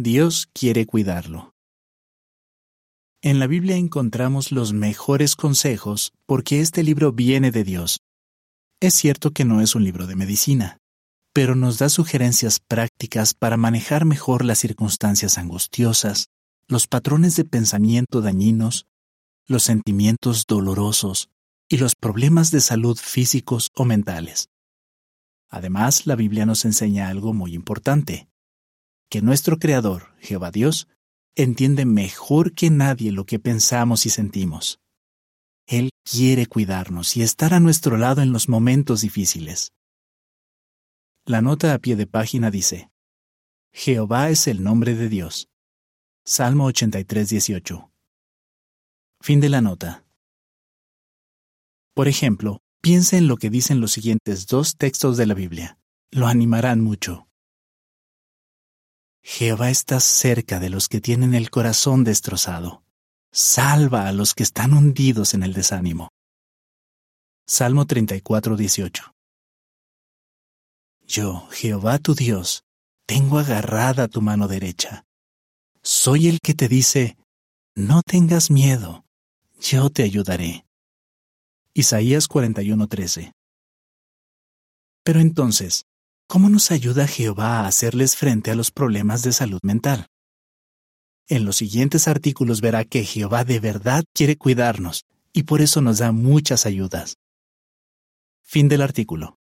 Dios quiere cuidarlo. En la Biblia encontramos los mejores consejos porque este libro viene de Dios. Es cierto que no es un libro de medicina, pero nos da sugerencias prácticas para manejar mejor las circunstancias angustiosas, los patrones de pensamiento dañinos, los sentimientos dolorosos y los problemas de salud físicos o mentales. Además, la Biblia nos enseña algo muy importante, que nuestro Creador, Jehová Dios, entiende mejor que nadie lo que pensamos y sentimos. Él quiere cuidarnos y estar a nuestro lado en los momentos difíciles. La nota a pie de página dice, Jehová es el nombre de Dios. Salmo 83, 18. Fin de la nota. Por ejemplo, piense en lo que dicen los siguientes dos textos de la Biblia. Lo animarán mucho. Jehová está cerca de los que tienen el corazón destrozado. Salva a los que están hundidos en el desánimo. Salmo 34, 18. Yo, Jehová tu Dios, tengo agarrada tu mano derecha. Soy el que te dice, no tengas miedo, yo te ayudaré. Isaías 41:13. Pero entonces, ¿cómo nos ayuda Jehová a hacerles frente a los problemas de salud mental? En los siguientes artículos verá que Jehová de verdad quiere cuidarnos y por eso nos da muchas ayudas. Fin del artículo.